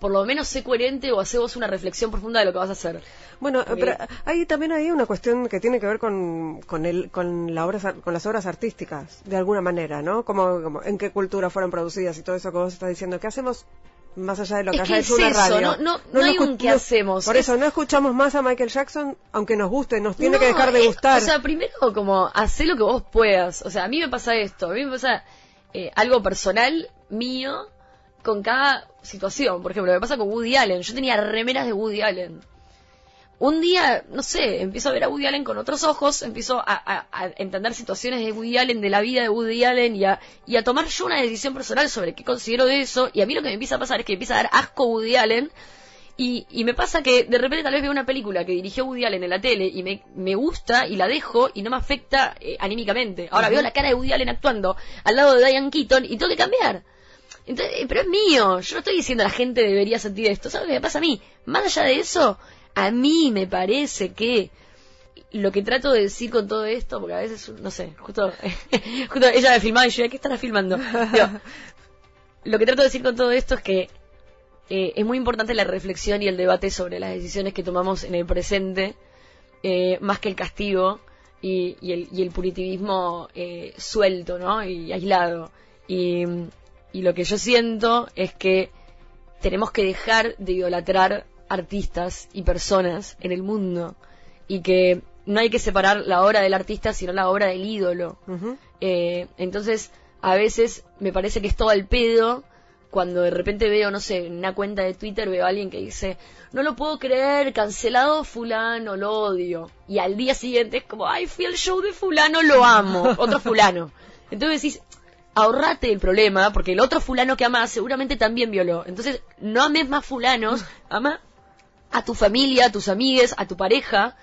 por lo menos sé coherente o hace vos una reflexión profunda de lo que vas a hacer. Bueno, Porque- pero hay también hay una cuestión que tiene que ver con, con, el, con, la obras, ar- con las obras artísticas, de alguna manera, ¿no? Como, como en qué cultura fueron producidas y todo eso que vos estás diciendo. ¿Qué hacemos más allá de lo que Es haya que hecho es una eso, radio? no- no- no hay un qué hacemos, Por es- eso, no escuchamos más a Michael Jackson, aunque nos guste, nos tiene que dejar de eh, gustar. O sea, primero como hacer lo que vos puedas. O sea, a mí me pasa esto, a mí me pasa eh, algo personal mío con cada situación. Por ejemplo, me pasa con Woody Allen. Yo tenía remeras de Woody Allen. Un día, no sé, empiezo a ver a Woody Allen con otros ojos, empiezo a, a- a entender situaciones de Woody Allen, de la vida de Woody Allen y a, y a tomar yo una decisión personal sobre qué considero de eso. Y a mí lo que me empieza a pasar es que me empieza a dar asco Woody Allen Y, y me pasa que de repente tal vez veo una película que dirigió Woody Allen en la tele y me, me gusta y la dejo y no me afecta eh, anímicamente. Ahora veo la cara de Woody Allen actuando al lado de Diane Keaton y tengo que cambiar. Entonces, eh, pero es mío, yo no estoy diciendo la gente debería sentir esto, ¿sabes qué me pasa a mí? Más allá de eso, a mí me parece que lo que trato de decir con todo esto, porque a veces, no sé, justo, justo ella me filmaba y yo, ¿qué estará filmando? Lo que trato de decir con todo esto es que eh, es muy importante la reflexión y el debate sobre las decisiones que tomamos en el presente, eh, más que el castigo y, y el, y el punitivismo eh, suelto, ¿no? Y aislado. Y, y lo que yo siento es que tenemos que dejar de idolatrar artistas y personas en el mundo y que no hay que separar la obra del artista sino la obra del ídolo. Eh, entonces, a veces me parece que es todo al pedo cuando de repente veo, no sé, en una cuenta de Twitter veo a alguien que dice, no lo puedo creer, cancelado fulano, lo odio. Y al día siguiente es como, ay, fui al show de fulano, lo amo. Otro fulano. Entonces decís, ahorrate el problema, porque el otro fulano que amás seguramente también violó. Entonces, no ames más fulanos, ama a tu familia, a tus amigues, a tu pareja.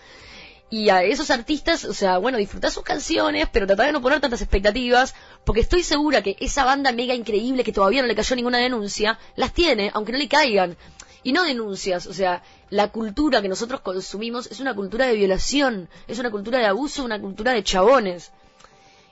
Y a esos artistas, o sea, bueno, disfrutá sus canciones, pero tratá de no poner tantas expectativas, porque estoy segura que esa banda mega increíble que todavía no le cayó ninguna denuncia, las tiene, aunque no le caigan. Y no denuncias, o sea, la cultura que nosotros consumimos es una cultura de violación, es una cultura de abuso, una cultura de chabones.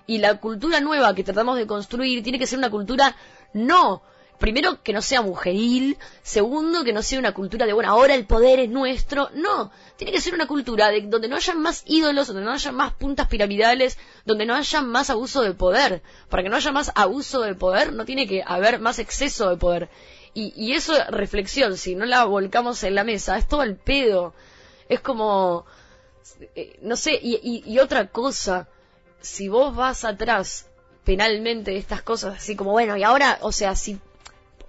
Y la cultura nueva que tratamos de construir tiene que ser una cultura no primero que no sea mujeril, segundo que no sea una cultura de bueno, ahora el poder es nuestro, no, tiene que ser una cultura de donde no haya más ídolos, donde no haya más puntas piramidales, donde no haya más abuso de poder. Para que no haya más abuso de poder, no tiene que haber más exceso de poder. Y, y eso, reflexión, si no la volcamos en la mesa, es todo el pedo. Es como, eh, no sé, y, y, y otra cosa, si vos vas atrás penalmente de estas cosas, así como, bueno, y ahora, o sea, si,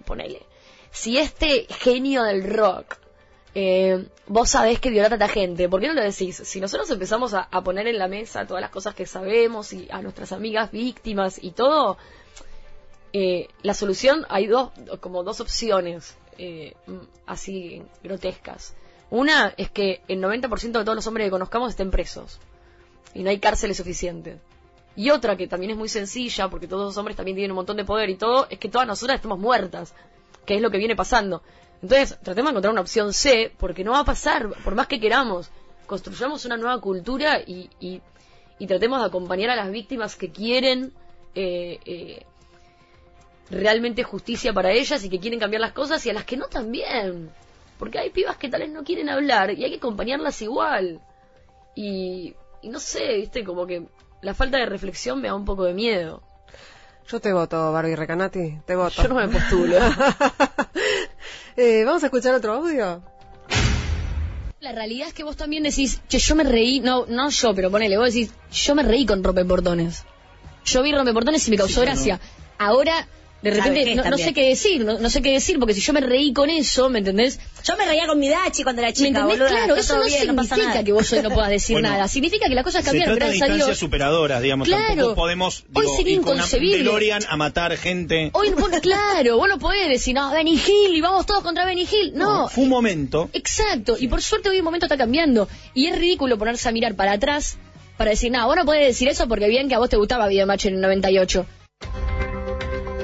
ponele, si este genio del rock, eh, vos sabés que violó a tanta gente, ¿por qué no lo decís? Si nosotros empezamos a, a poner en la mesa todas las cosas que sabemos y a nuestras amigas víctimas y todo, eh, la solución, hay dos, como dos opciones eh, mm, así grotescas. Una es que el 90% de todos los hombres que conozcamos estén presos y no hay cárceles suficientes. Y otra que también es muy sencilla, porque todos los hombres también tienen un montón de poder y todo, es que todas nosotras estemos muertas, que es lo que viene pasando. Entonces, tratemos de encontrar una opción C, porque no va a pasar, por más que queramos. Construyamos una nueva cultura y, y, y tratemos de acompañar a las víctimas que quieren eh, eh, realmente justicia para ellas y que quieren cambiar las cosas y a las que no también. Porque hay pibas que tal vez no quieren hablar y hay que acompañarlas igual. Y, y no sé, viste, como que la falta de reflexión me da un poco de miedo. Yo te voto, Barbie Recanati, te voto. Yo no me postulo. Eh, Vamos a escuchar otro audio. La realidad es que vos también decís, che, yo me reí, no, no yo, pero ponele, vos decís, yo me reí con rompeportones. Yo vi rompeportones y me causó gracia. Ahora, de ¿Sabes repente, qué no, no sé qué decir, no, no sé qué decir, porque si yo me reí con eso, ¿me entendés? Yo me reía con mi Dachi cuando era ¿Me chica, entendés? boluda. Claro, eso no bien, no significa que vos hoy no puedas decir Bueno, nada. Significa que las cosas Se cambiaron, trata de gracias a instancias superadoras, digamos. Claro. Tampoco podemos Hoy digo, sería ir con inconcebible. DeLorean a matar gente. Hoy, vos, claro, vos no podés decir, no, Benny Hill y vamos todos contra Benny Hill. No, Fue un momento. Exacto, y por suerte hoy el momento está cambiando. Y es ridículo ponerse a mirar para atrás para decir, nada, vos no podés decir eso porque bien que a vos te gustaba Videomatch en el 98.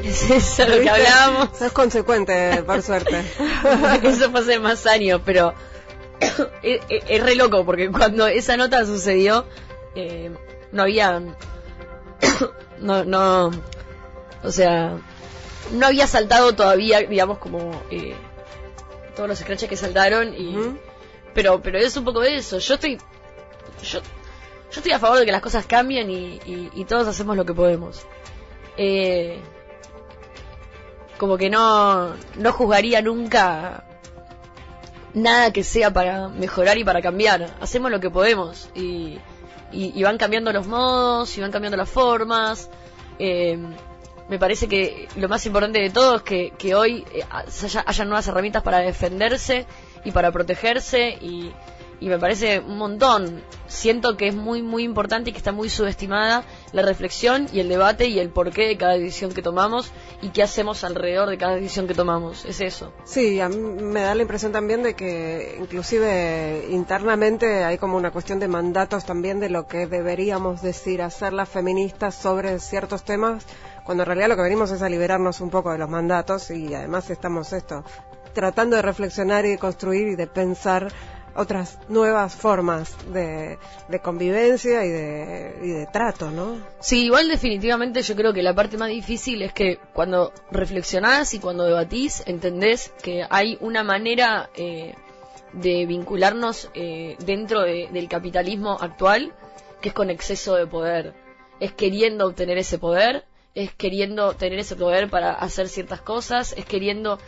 Es eso lo que hablábamos. Sos consecuente, por suerte. eso fue hace más años, pero es, es- es re loco porque cuando esa nota sucedió, eh, no había. no, no. O sea, no había saltado todavía, digamos, como. eh, todos los scratches que saltaron y. Pero, pero es un poco de eso. Yo estoy. Yo, yo estoy a favor de que las cosas cambien y, y- y todos hacemos lo que podemos. Eh, como que no, no juzgaría nunca nada que sea para mejorar y para cambiar. Hacemos lo que podemos y, y, van cambiando los modos y van cambiando las formas. Eh, me parece que lo más importante de todo es que, que hoy eh, haya, haya nuevas herramientas para defenderse y para protegerse y, y me parece un montón. Siento que es muy, muy importante y que está muy subestimada la reflexión y el debate y el porqué de cada decisión que tomamos y qué hacemos alrededor de cada decisión que tomamos. Es eso. Sí, a mí me da la impresión también de que inclusive internamente hay como una cuestión de mandatos también de lo que deberíamos decir, hacer las feministas sobre ciertos temas, cuando en realidad lo que venimos es a liberarnos un poco de los mandatos y además estamos esto, tratando de reflexionar y de construir y de pensar otras nuevas formas de, de convivencia y de, y de trato, ¿no? Sí, igual definitivamente yo creo que la parte más difícil es que cuando reflexionás y cuando debatís, entendés que hay una manera eh, de vincularnos eh, dentro de- del capitalismo actual que es con exceso de poder. Es queriendo obtener ese poder, es queriendo tener ese poder para hacer ciertas cosas, es queriendo...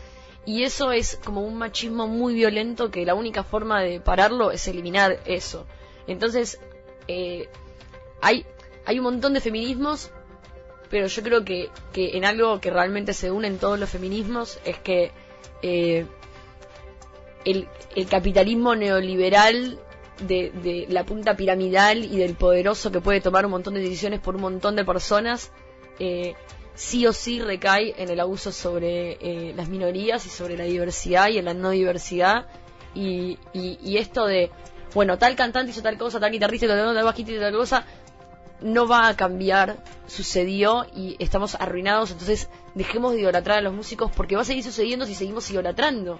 Y eso es como un machismo muy violento que la única forma de pararlo es eliminar eso. Entonces, eh, hay, hay un montón de feminismos, pero yo creo que, que en algo que realmente se unen todos los feminismos es que eh, el, el capitalismo neoliberal de, de la punta piramidal y del poderoso que puede tomar un montón de decisiones por un montón de personas, eh, sí o sí recae en el abuso sobre eh, las minorías y sobre la diversidad y en la no diversidad. Y, y, y esto de, bueno, tal cantante hizo tal cosa, tal guitarrista hizo tal tal bajista hizo tal cosa, no va a cambiar, sucedió y estamos arruinados, entonces dejemos de idolatrar a los músicos porque va a seguir sucediendo si seguimos idolatrando.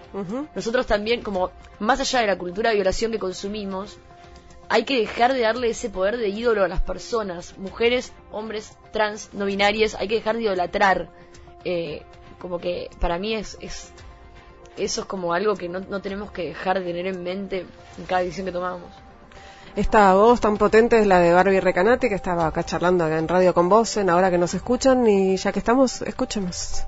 Nosotros también, como más allá de la cultura de violación que consumimos, hay que dejar de darle ese poder de ídolo a las personas, mujeres, hombres, trans, no binarias, hay que dejar de idolatrar. Eh, como que para mí es, es eso es como algo que no, no tenemos que dejar de tener en mente en cada decisión que tomamos. Esta voz tan potente es la de Barbie Recanati, que estaba acá charlando acá en radio con vos, en ahora que nos escuchan, y ya que estamos, escuchemos.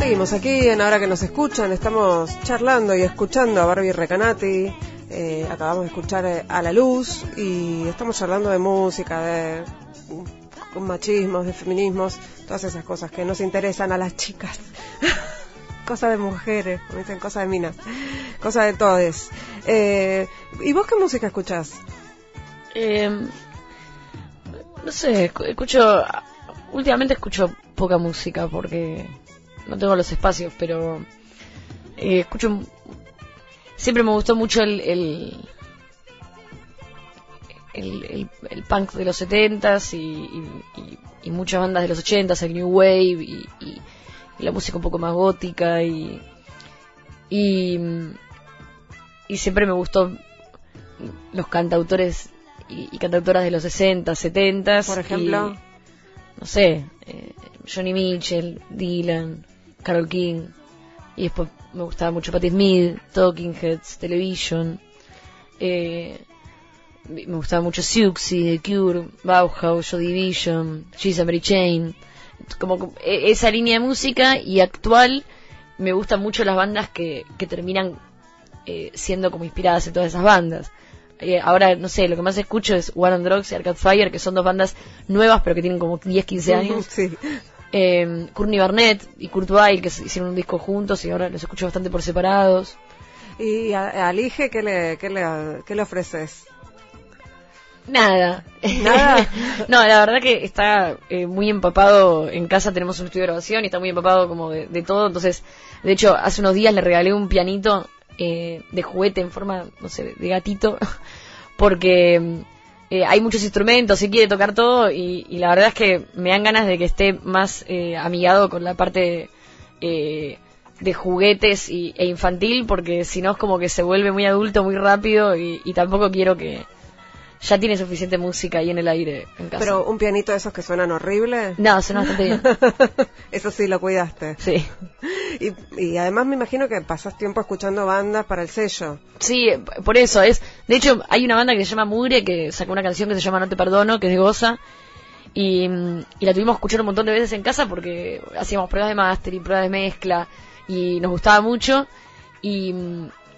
Seguimos aquí en Ahora que nos escuchan, estamos charlando y escuchando a Barbie Recanati, eh, acabamos de escuchar eh, A la Luz y estamos charlando de música, de machismos, de feminismos, todas esas cosas que nos interesan a las chicas. cosas de mujeres, como dicen, cosas de minas, cosas de todes. Eh, ¿Y vos qué música escuchás? Eh, no sé, escu- escucho. Últimamente escucho poca música porque no tengo los espacios, pero. eh, escucho. Siempre me gustó mucho el. el el, el- el punk de los 70s y, y- muchas bandas de los 80s, el New Wave y, la música un poco más gótica y, y, y siempre me gustó los cantautores y, cantautoras de los 60, 70. Por ejemplo. no sé, eh, Johnny Mitchell, Dylan, Carol King. Y después me gustaba mucho Patti Smith, Talking Heads, Television. Eh, me gustaba mucho Siouxsie, The Cure, Bauhaus, Joy Division, She's Mary Chain. Como e- esa línea de música y actual me gustan mucho las bandas que, que terminan eh, siendo como inspiradas en todas esas bandas. Eh, ahora, no sé, lo que más escucho es War on Drugs y Arcade Fire, que son dos bandas nuevas pero que tienen como 10, 15 años. Sí. Eh, Courtney Barnett y Kurt Weill, que hicieron un disco juntos y ahora los escucho bastante por separados. ¿Y a, al Ige qué le, qué, le, qué le ofreces? Nada. Nada. no, la verdad que está eh, muy empapado. En casa tenemos un estudio de grabación y está muy empapado como de, de todo. Entonces, de hecho, hace unos días le regalé un pianito eh, de juguete en forma, no sé, de, gatito. Porque eh, hay muchos instrumentos y quiere tocar todo. Y, y la verdad es que me dan ganas de que esté más eh, amigado con la parte eh, de juguetes y, e infantil. Porque si no es como que se vuelve muy adulto muy rápido. Y tampoco quiero que ya tiene suficiente música ahí en el aire en casa. Pero un pianito de esos que suenan horrible. No, suena bastante bien. Eso sí lo cuidaste. Sí. Y, y además me imagino que pasas tiempo escuchando bandas para el sello. Sí, por eso es. De hecho, hay una banda que se llama Mugre que sacó una canción que se llama No te perdono, que es de Goza. Y, y la tuvimos que escuchar un montón de veces en casa porque hacíamos pruebas de máster y pruebas de mezcla y nos gustaba mucho. Y,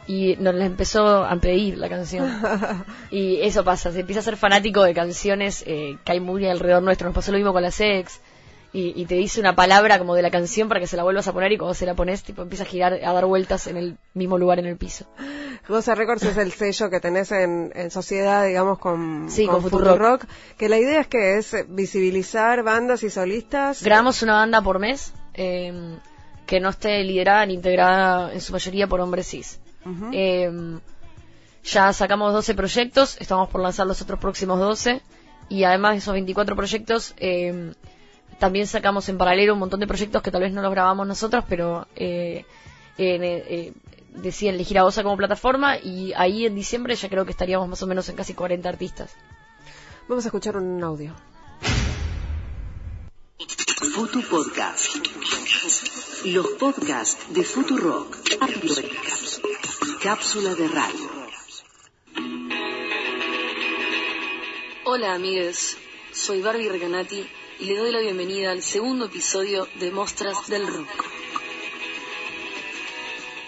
y nos la empezó a pedir la canción. Y eso pasa, se empieza a ser fanático de canciones eh, que hay muy alrededor nuestro. Nos pasó lo mismo con la sex. Y, y te dice una palabra como de la canción para que se la vuelvas a poner y cuando se la pones, tipo, empieza a girar, a dar vueltas en el mismo lugar en el piso. Goza Records es el sello que tenés en, en sociedad, digamos, con, Sí, con Futurock, Futurock. Que la idea es que es visibilizar bandas y solistas. Grabamos una banda por mes eh, que no esté liderada ni integrada en su mayoría por hombres cis. Eh, ya sacamos 12 proyectos, estamos por lanzar los otros próximos 12 y además de esos 24 proyectos eh, también sacamos en paralelo un montón de proyectos que tal vez no los grabamos nosotros, pero eh, eh, eh, deciden elegir a Osa como plataforma y ahí en diciembre ya creo que estaríamos más o menos en casi 40 artistas. Vamos a escuchar un audio. Futu Podcast. Los podcasts de Futurock. Cápsula de radio. Hola amigues, soy Barbie Recanati y le doy la bienvenida al segundo episodio de Mostras del Rock.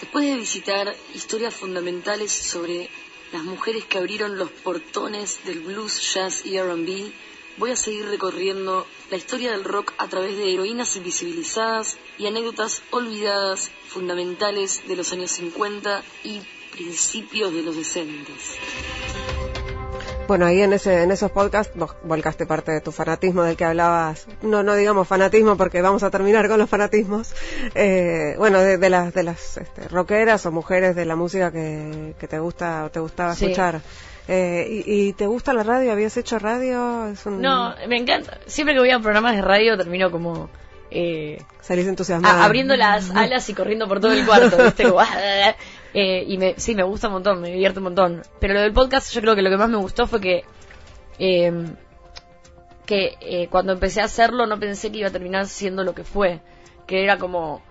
Después de visitar historias fundamentales sobre las mujeres que abrieron los portones del blues, jazz y RB, voy a seguir recorriendo la historia del rock a través de heroínas invisibilizadas y anécdotas olvidadas fundamentales de los años 50 y principios de los 60. Bueno, ahí en ese, en esos podcasts vos volcaste parte de tu fanatismo del que hablabas. No, no digamos fanatismo porque vamos a terminar con los fanatismos. Eh, bueno, de, de las, de las este, rockeras o mujeres de la música que, que te gusta o te gustaba Sí. escuchar. Eh, y, y te gusta la radio? ¿Habías hecho radio? Es un- No, me encanta. Siempre que voy a programas de radio termino como... Eh, Salís entusiasmada. abriendo las alas y corriendo por todo el cuarto, ¿viste? Como, ah, eh, y me, sí, me gusta un montón, me divierte un montón. Pero lo del podcast, yo creo que lo que más me gustó fue que. eh, que eh, cuando empecé a hacerlo no pensé que iba a terminar siendo lo que fue. Que era como.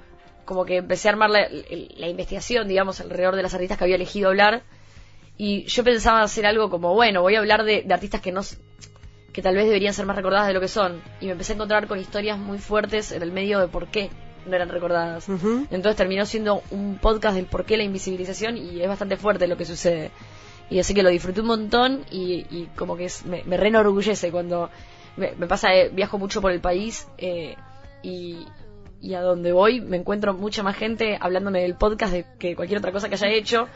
Como que empecé a armar la, la investigación, digamos, alrededor de las artistas que había elegido hablar. Y yo pensaba hacer algo como, bueno, voy a hablar de, de artistas que no. que tal vez deberían ser más recordadas de lo que son. Y me empecé a encontrar con historias muy fuertes en el medio de por qué no eran recordadas. Entonces terminó siendo un podcast del por qué la invisibilización y es bastante fuerte lo que sucede. Y así que lo disfruté un montón y, y como que es- me, me re enorgullece cuando me, me pasa, eh, viajo mucho por el país eh, y, y a donde voy me encuentro mucha más gente hablándome del podcast de que cualquier otra cosa que haya hecho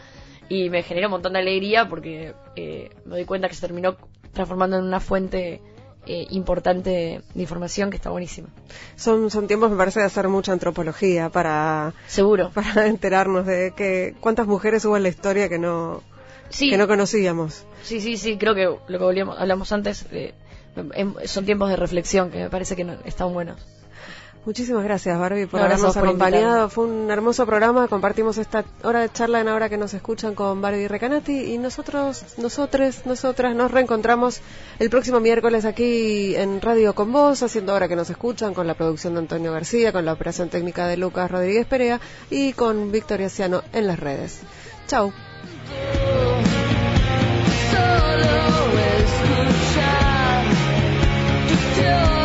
y me genera un montón de alegría porque eh, me doy cuenta que se terminó transformando en una fuente eh, importante de información que está buenísima. Son, son tiempos, me parece, de hacer mucha antropología para, Seguro. para enterarnos de que cuántas mujeres hubo en la historia que no, Sí, que no conocíamos. Sí, sí, sí, creo que lo que volvíamos- hablamos antes eh, em- son tiempos de reflexión que me parece que no- están buenos. Muchísimas gracias, Barbie, por habernos por acompañado. Fue un hermoso programa. Compartimos esta hora de charla en ahora que nos escuchan con Barbie Recanati. Y nosotros, nosotros, nosotras nos reencontramos el próximo miércoles aquí en Radio con Vos, haciendo ahora que nos escuchan, con la producción de Antonio García, con la operación técnica de Lucas Rodríguez Perea y con Victoria Ciano en las redes. Chau. Solo escuchar tu